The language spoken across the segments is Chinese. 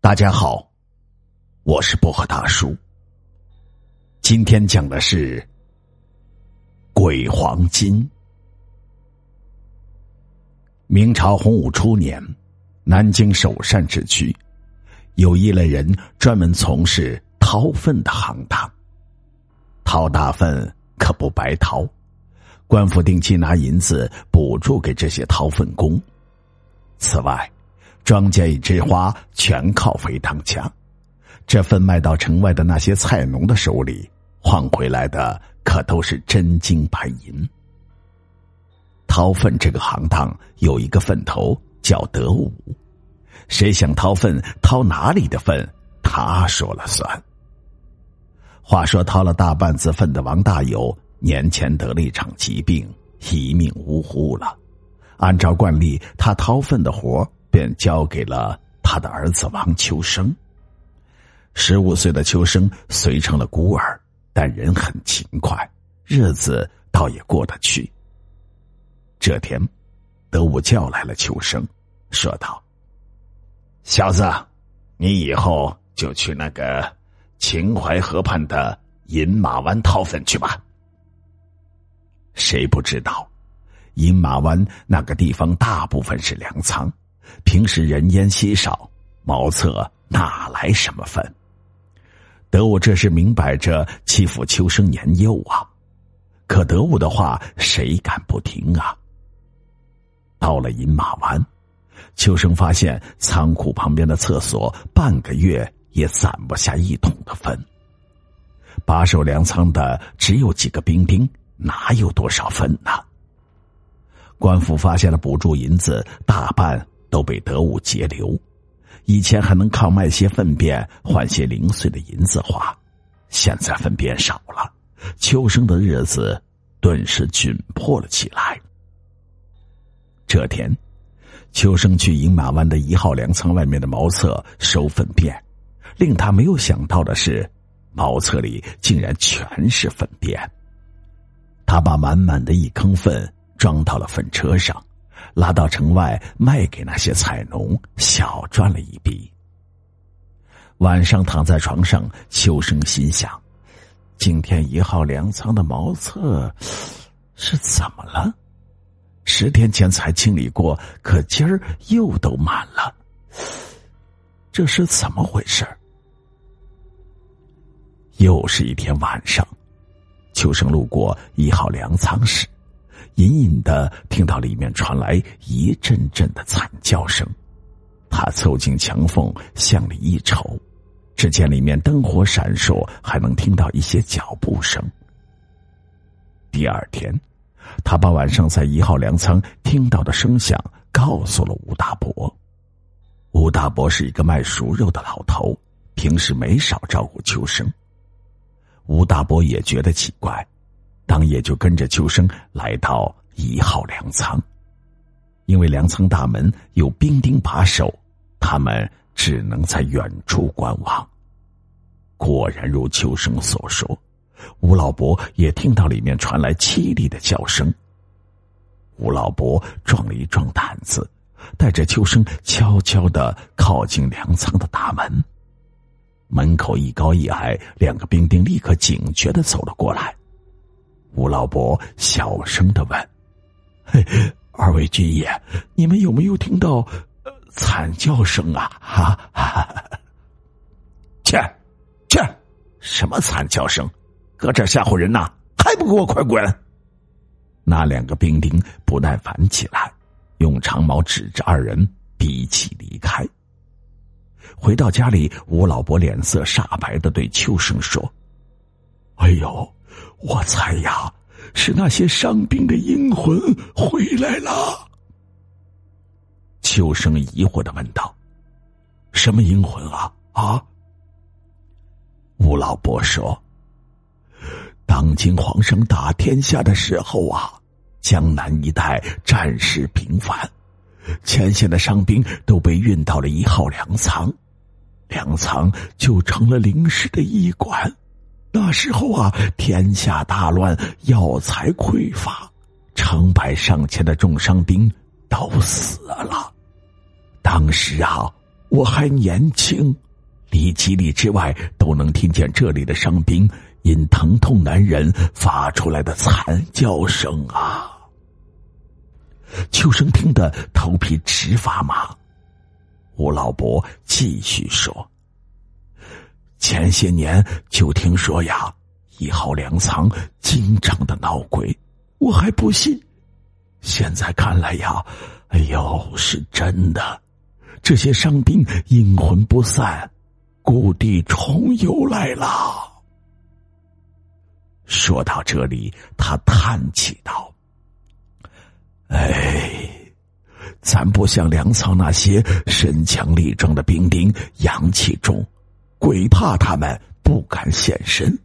大家好，我是薄荷大叔。今天讲的是鬼黄金。明朝洪武初年，南京首善之区有一类人专门从事掏粪的行当。掏大粪可不白掏，官府定期拿银子补助给这些掏粪工。此外，庄稼与枝花全靠肥当家，这份卖到城外的那些菜农的手里，换回来的可都是真金白银。掏粪这个行当有一个粪头叫德武，谁想掏粪，掏哪里的粪，他说了算。话说掏了大半子粪的王大有年前得了一场疾病，一命呜呼了。按照惯例，他掏粪的活便交给了他的儿子王秋生。十五岁的秋生虽成了孤儿，但人很勤快，日子倒也过得去。这天，德武叫来了秋生，说道：“小子，你以后就去那个秦淮河畔的饮马湾掏粪去吧。”谁不知道，饮马湾那个地方大部分是粮仓。平时人烟稀少，茅厕哪来什么粪？德武这是明摆着欺负秋生年幼啊！可德武的话谁敢不听啊？到了饮马湾，秋生发现仓库旁边的厕所半个月也攒不下一桶的粪。把守粮仓的只有几个兵丁，哪有多少粪呢？官府发现了补助银子，大半。都被得物截留，以前还能靠卖些粪便换些零碎的银子花，现在粪便少了，秋生的日子顿时窘迫了起来。这天，秋生去饮马湾的一号粮仓外面的茅厕收粪便，令他没有想到的是，茅厕里竟然全是粪便。他把满满的一坑粪装到了粪车上。拉到城外卖给那些菜农，小赚了一笔。晚上躺在床上，秋生心想：今天一号粮仓的茅厕是怎么了？十天前才清理过，可今儿又都满了，这是怎么回事？又是一天晚上，秋生路过一号粮仓时。隐隐的听到里面传来一阵阵的惨叫声，他凑近墙缝向里一瞅，只见里面灯火闪烁，还能听到一些脚步声。第二天，他把晚上在一号粮仓听到的声响告诉了吴大伯。吴大伯是一个卖熟肉的老头，平时没少照顾秋生。吴大伯也觉得奇怪。当夜就跟着秋生来到一号粮仓，因为粮仓大门有兵丁把守，他们只能在远处观望。果然如秋生所说，吴老伯也听到里面传来凄厉的叫声。吴老伯壮了一壮胆子，带着秋生悄悄的靠近粮仓的大门。门口一高一矮两个兵丁立刻警觉的走了过来。吴老伯小声的问：“嘿，二位军爷，你们有没有听到呃惨叫声啊？”“哈，切，切，什么惨叫声？搁这吓唬人呐？还不给我快滚！”那两个兵丁不耐烦起来，用长矛指着二人，逼其离开。回到家里，吴老伯脸色煞白的对秋生说：“哎呦！”我猜呀，是那些伤兵的阴魂回来了。秋生疑惑的问道：“什么阴魂啊？”啊？吴老伯说：“当今皇上打天下的时候啊，江南一带战事频繁，前线的伤兵都被运到了一号粮仓，粮仓就成了临时的医馆。”那时候啊，天下大乱，药材匮乏，成百上千的重伤兵都死了。当时啊，我还年轻，离几里之外都能听见这里的伤兵因疼痛难忍发出来的惨叫声啊！秋生听得头皮直发麻。吴老伯继续说：“前些年就听说呀，一号粮仓经常的闹鬼，我还不信。现在看来呀，哎呦，是真的。”这些伤兵阴魂不散，故地重游来了。说到这里，他叹气道：“哎，咱不像粮仓那些身强力壮的兵丁，阳气重，鬼怕他们不敢现身。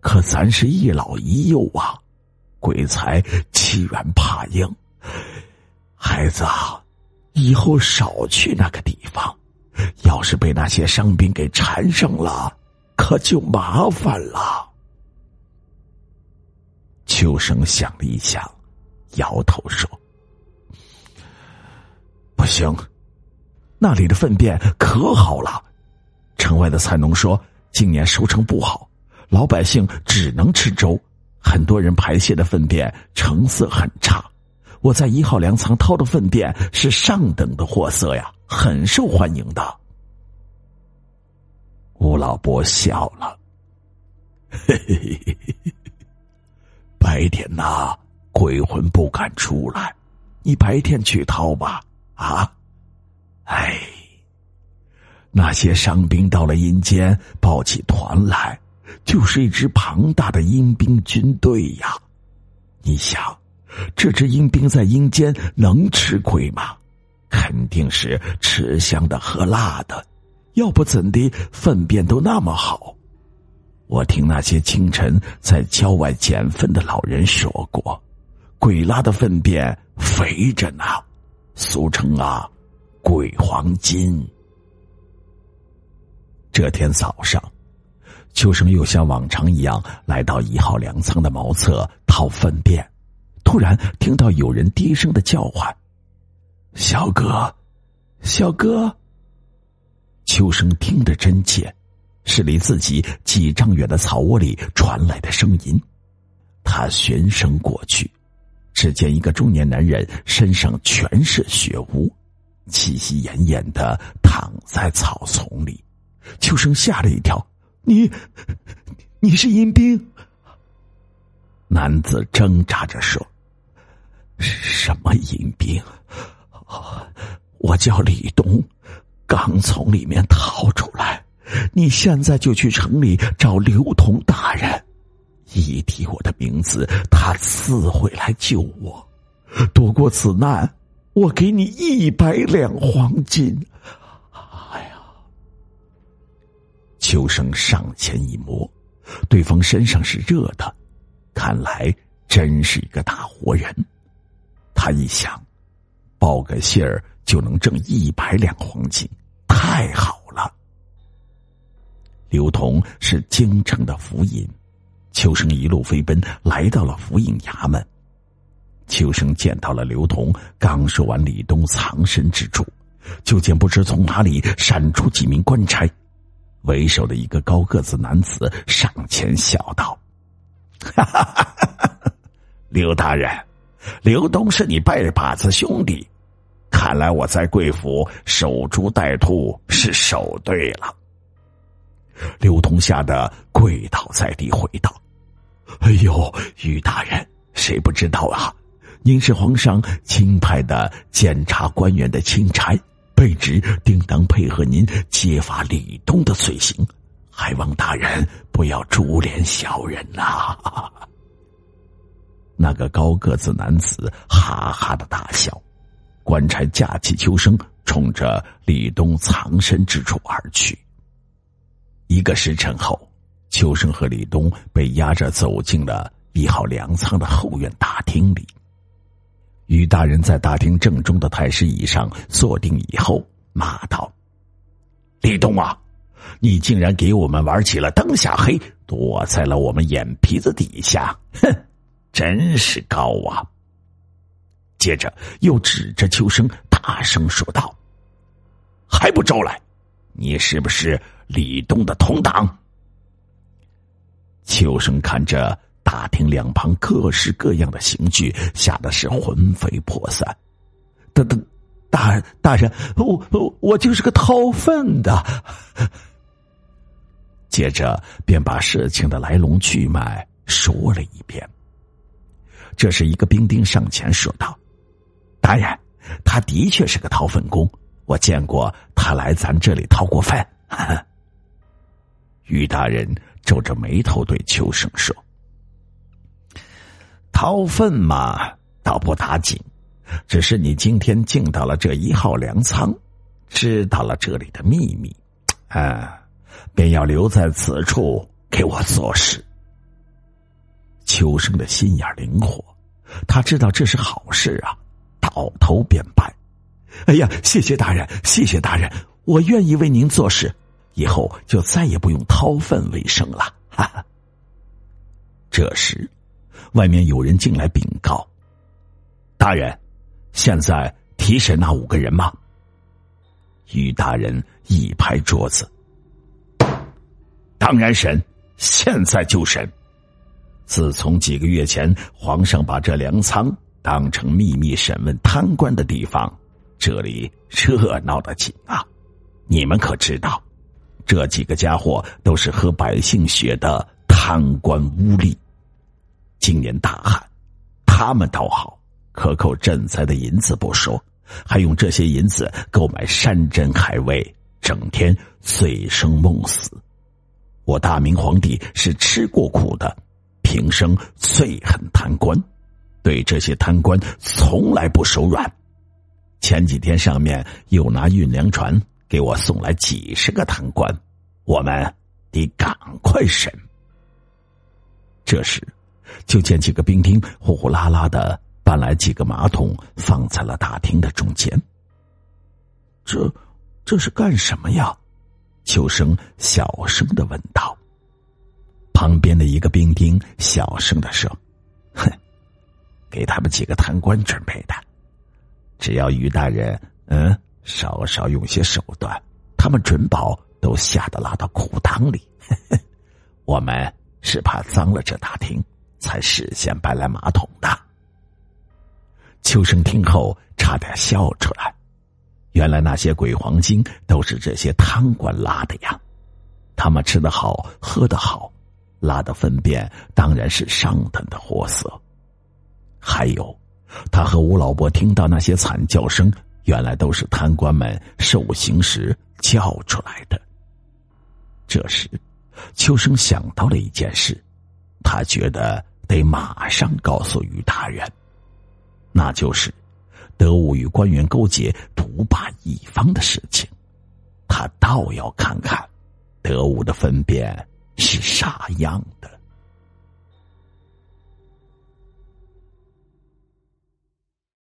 可咱是一老一幼啊，鬼才欺软怕硬。孩子啊。”以后少去那个地方，要是被那些伤兵给缠上了，可就麻烦了。秋生想了一想，摇头说：“不行，那里的粪便可好了。城外的菜农说，今年收成不好，老百姓只能吃粥，很多人排泄的粪便成色很差。”我在一号粮仓掏的粪便是上等的货色呀，很受欢迎的。吴老伯笑了，嘿嘿嘿嘿，白天呐，鬼魂不敢出来，你白天去掏吧。啊，那些伤兵到了阴间，抱起团来，就是一支庞大的阴兵军队呀。你想。这只阴兵在阴间能吃亏吗？肯定是吃香的喝辣的，要不怎的粪便都那么好？我听那些清晨在郊外捡粪的老人说过，鬼拉的粪便肥着呢，俗称啊“鬼黄金”。这天早上，秋生又像往常一样来到一号粮仓的茅厕掏粪便。突然听到有人低声的叫唤：“小哥，小哥。”秋生听得真切，是离自己几丈远的草窝里传来的声音。他循声过去，只见一个中年男人身上全是血污，气息奄奄的躺在草丛里。秋生吓了一跳：“你，你是阴兵？”男子挣扎着说。什么阴兵？我叫李东，刚从里面逃出来。你现在就去城里找刘同大人，一提我的名字，他自会来救我。躲过此难，我给你一百两黄金。秋生上前一摸，对方身上是热的，看来真是一个大活人。他一想，报个信儿就能挣一百两黄金，太好了。刘同是京城的府尹，秋生一路飞奔来到了府尹衙门。秋生见到了刘同，刚说完李东藏身之处，就见不知从哪里闪出几名官差，为首的一个高个子男子上前笑道：“哈哈哈哈哈刘大人。”刘东是你拜把子兄弟，看来我在贵府守株待兔是守对了。刘通吓得跪倒在地，回道：“哎呦，于大人，谁不知道啊？您是皇上钦派的检察官员的钦差，卑职定当配合您揭发李东的罪行，还望大人不要株连小人呐。”那个高个子男子哈哈的大笑，官差架起秋生，冲着李东藏身之处而去。一个时辰后，秋生和李东被押着走进了一号粮仓的后院大厅里。于大人在大厅正中的太师椅上坐定以后，骂道：“李东啊，你竟然给我们玩起了灯下黑，躲在了我们眼皮子底下，哼！”真是高啊！接着又指着秋生大声说道：“还不招来？你是不是李东的同党？秋生看着大厅两旁各式各样的刑具，吓得是魂飞魄散。大大大人，我我就是个掏粪的。接着便把事情的来龙去脉说了一遍。这时，一个兵丁上前说道：“大人，他的确是个掏粪工，我见过他来咱这里掏过粪。”于大人皱着眉头对秋生说：“掏粪嘛，倒不打紧，只是你今天进到了这一号粮仓，知道了这里的秘密，啊，便要留在此处给我做事。”秋生的心眼灵活，他知道这是好事啊，倒头便拜。哎呀，谢谢大人，谢谢大人，我愿意为您做事，以后就再也不用掏粪为生了。哈哈。这时，外面有人进来禀告：“大人，现在提审那五个人吗？”于大人一拍桌子：“当然审，现在就审。”自从几个月前，皇上把这粮仓当成秘密审问贪官的地方，这里热闹的紧啊！你们可知道，这几个家伙都是和百姓学的贪官污吏。今年大旱，他们倒好，克扣赈灾的银子不说，还用这些银子购买山珍海味，整天醉生梦死。我大明皇帝是吃过苦的。平生最恨贪官，对这些贪官从来不手软。前几天上面又拿运粮船给我送来几十个贪官，我们得赶快审。这时，就见几个兵丁呼呼啦啦的搬来几个马桶，放在了大厅的中间。这，这是干什么呀？秋生小声的问道。旁边的一个兵丁小声的说：“哼，给他们几个贪官准备的。只要于大人，嗯，稍稍用些手段，他们准保都吓得拉到裤裆里。我们是怕脏了这大厅，才事先搬来马桶的。”秋生听后差点笑出来，原来那些鬼黄金都是这些贪官拉的呀！他们吃得好，喝得好。拉的粪便当然是上等的货色，还有，他和吴老伯听到那些惨叫声，原来都是贪官们受刑时叫出来的。这时，秋生想到了一件事，他觉得得马上告诉于大人，那就是德武与官员勾结独霸一方的事情。他倒要看看德武的分辨。是啥样的？